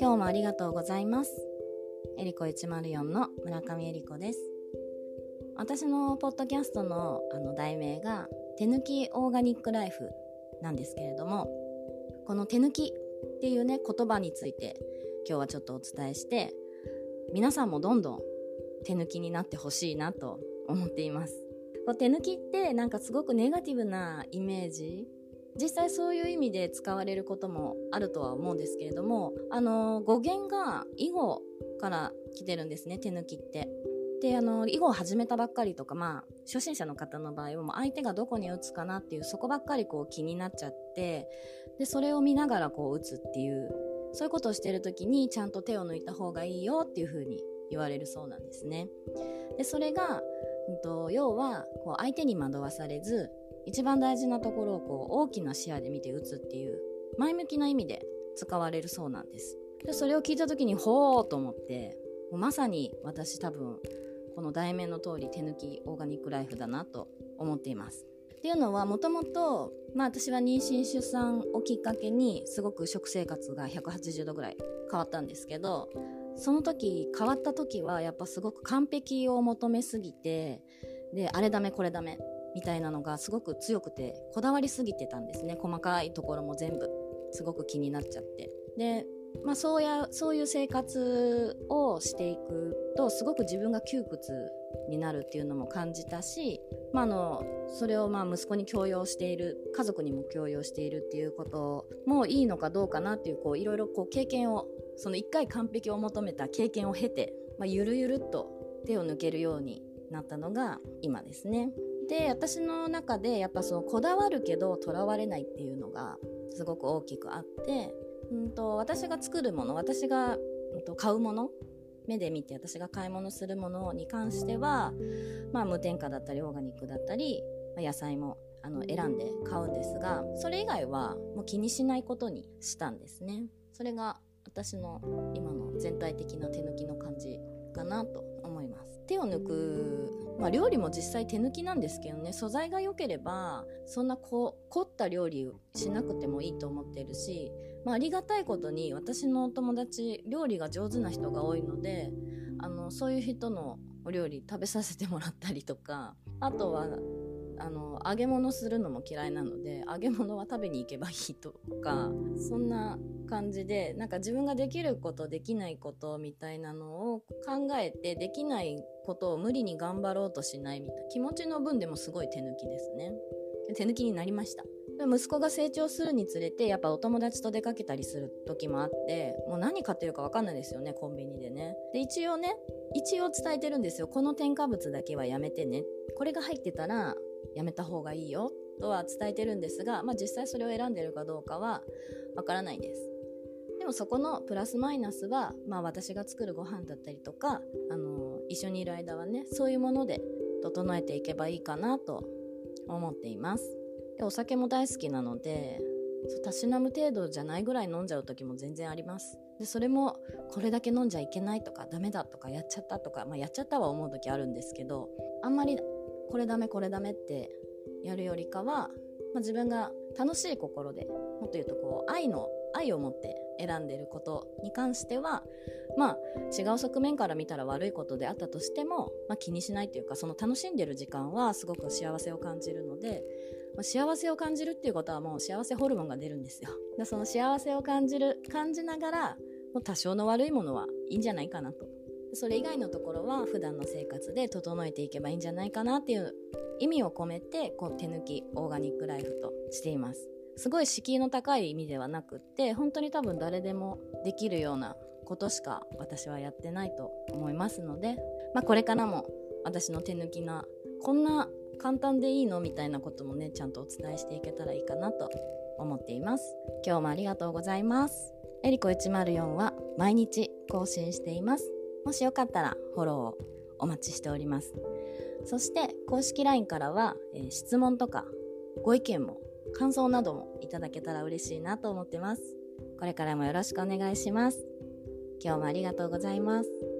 今日もありがとうございます。エリコ104の村上エリコです。私のポッドキャストのあの題名が手抜きオーガニックライフなんですけれどもこの手抜きっていうね言葉について今日はちょっとお伝えして皆さんもどんどん手抜きになってほしいなと思っています。手抜きってなんかすごくネガティブなイメージ実際そういう意味で使われることもあるとは思うんですけれどもあの語源が囲碁から来てるんですね手抜きって。であの囲碁を始めたばっかりとかまあ初心者の方の場合はもう相手がどこに打つかなっていうそこばっかりこう気になっちゃってでそれを見ながらこう打つっていうそういうことをしてる時にちゃんと手を抜いた方がいいよっていう風に言われるそうなんですね。でそれがうんと、要はこう相手に惑わされず一番大事なところをこう大きな視野で見て打つっていう前向きな意味で使われるそうなんです。でそれを聞いた時にほーと思ってもうまさに私多分この題名の通り手抜きオーガニックライフだなと思っています。っていうのはもともと私は妊娠出産をきっかけにすごく食生活が180度ぐらい変わったんですけどその時変わった時はやっぱすごく完璧を求めすぎてであれダメこれダメみたいなのがすごく強くてこだわりすぎてたんですね。細かいところも全部。すごく気になっちゃって。でまあそうやそういう生活をしていくとすごく自分が窮屈になるっていうのも感じたし、まあ、あのそれをまあ息子に強要している家族にも強要しているっていうこともいいのかどうかなっていういろいろ経験をその1回完璧を求めた経験を経て、まあ、ゆるゆるっと手を抜けるようになったのが今ですね。で私の中でやっぱそのこだわるけどとらわれないっていうのがすごく大きくあって、うんと、私が作るもの私が、うんと、買うもの目で見て私が買い物するものに関しては、まあ、無添加だったりオーガニックだったり、まあ、野菜もあの選んで買うんですがそれ以外はもう気にしないことにしたんですね。それが私の今の全体的な手抜きの感じかなと思います。手を抜く、まあ、料理も実際手抜きなんですけどね素材が良ければそんなこ凝った料理しなくてもいいと思ってるし、まあ、ありがたいことに私のお友達料理が上手な人が多いのであのそういう人のお料理食べさせてもらったりとかあとはあの揚げ物するのも嫌いなので揚げ物は食べに行けばいいとかそんな感じでなんか自分ができることできないことみたいなのを考えてできないことを無理に頑張ろうとしないみたいな気持ちの分でもすごい手抜きですね。手抜きになりました。息子が成長するにつれてやっぱお友達と出かけたりする時もあってもう何買ってるか分かんないですよねコンビニでね。で一応ね一応伝えてるんですよ。この添加物だけはやめてね。これが入ってたらやめた方がいいよとは伝えてるんですが、まあ、実際それを選んでるかどうかはわからないです。でもそこのプラスマイナスは、まあ、私が作るご飯だったりとかあの一緒にいる間はねそういうもので整えていけばいいかなと思っています。でお酒も大好きなのでたしなむ程度じゃないぐらい飲んじゃう時も全然あります。でそれもこれだけ飲んじゃいけないとかダメだとかやっちゃったとか、まあ、やっちゃったは思う時あるんですけどあんまりこれダメこれダメってやるよりかは、まあ、自分が楽しい心でもっと言うとこう愛の愛を持って選んでることに関してはまあ違う側面から見たら悪いことであったとしても、まあ、気にしないというかその楽しんでる時間はすごく幸せを感じるので、まあ、幸せを感じるっていうことはもう幸せホルモンが出るんですよ。でその幸せを感じる感じながらもう多少の悪いものはいいんじゃないかなとそれ以外のところは普段の生活で整えていけばいいんじゃないかなっていう意味を込めてこう手抜きオーガニックライフとしています。すごい敷居の高い意味ではなくって本当に多分誰でもできるようなことしか私はやってないと思いますので、まあ、これからも私の手抜きなこんな簡単でいいのみたいなこともねちゃんとお伝えしていけたらいいかなと思っています。今日もありがとうございます。エリコ104は毎日更新しています。もしよかったらフォローをお待ちしております。そして公式 LINE からは、えー、質問とかご意見も感想などもいただけたら嬉しいなと思ってます。これからもよろしくお願いします。今日もありがとうございます。